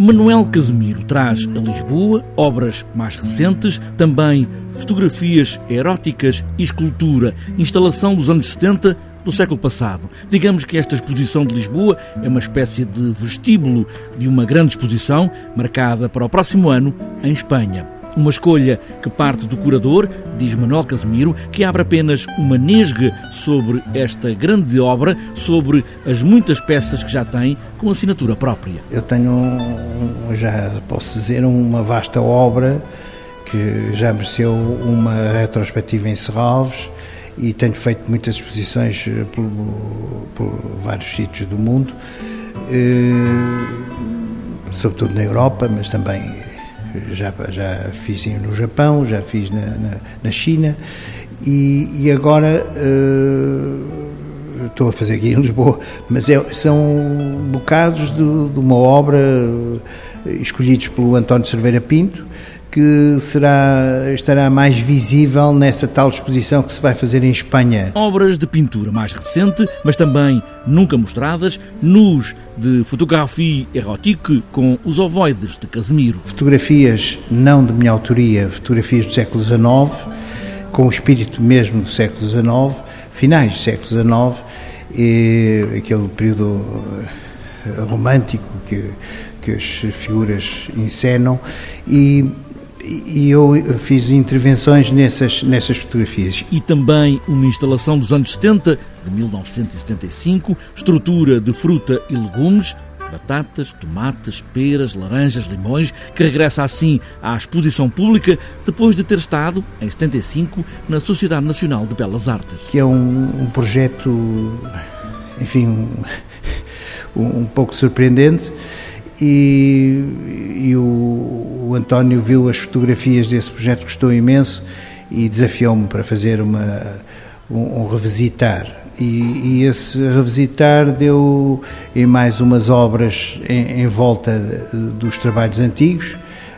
Manuel Casemiro traz a Lisboa obras mais recentes, também fotografias eróticas e escultura, instalação dos anos 70 do século passado. Digamos que esta exposição de Lisboa é uma espécie de vestíbulo de uma grande exposição marcada para o próximo ano em Espanha. Uma escolha que parte do curador, diz Manuel Casemiro, que abre apenas uma nesga sobre esta grande obra, sobre as muitas peças que já tem, com assinatura própria. Eu tenho, já posso dizer, uma vasta obra que já mereceu uma retrospectiva em Serralves e tenho feito muitas exposições eh, por, por vários sítios do mundo, eh, sobretudo na Europa, mas também já, já fiz no Japão, já fiz na, na, na China e, e agora uh, estou a fazer aqui em Lisboa, mas é, são bocados de, de, uma obra escolhidos pelo António Cerveira Pinto que será, estará mais visível nessa tal exposição que se vai fazer em Espanha. Obras de pintura mais recente, mas também nunca mostradas, nus de fotografia erótica com os ovoides de Casemiro. Fotografias não de minha autoria, fotografias do século XIX, com o espírito mesmo do século XIX, finais do século XIX, e aquele período eh, romântico que, que as figuras encenam e e eu fiz intervenções nessas, nessas fotografias. E também uma instalação dos anos 70, de 1975, estrutura de fruta e legumes, batatas, tomates, peras, laranjas, limões, que regressa assim à exposição pública depois de ter estado, em 75, na Sociedade Nacional de Belas Artes. Que é um, um projeto, enfim, um, um pouco surpreendente e, e o, António viu as fotografias desse projeto, gostou imenso e desafiou-me para fazer uma, um, um revisitar. E, e, esse revisitar deu em mais umas obras em, em volta dos trabalhos antigos,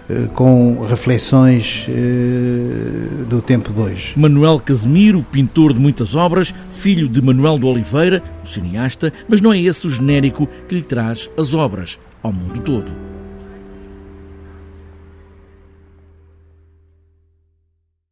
eh, com reflexões eh, do tempo de hoje. Manuel Casemiro, pintor de muitas obras, filho de Manuel de Oliveira, o cineasta, mas não é esse o genérico que lhe traz as obras ao mundo todo.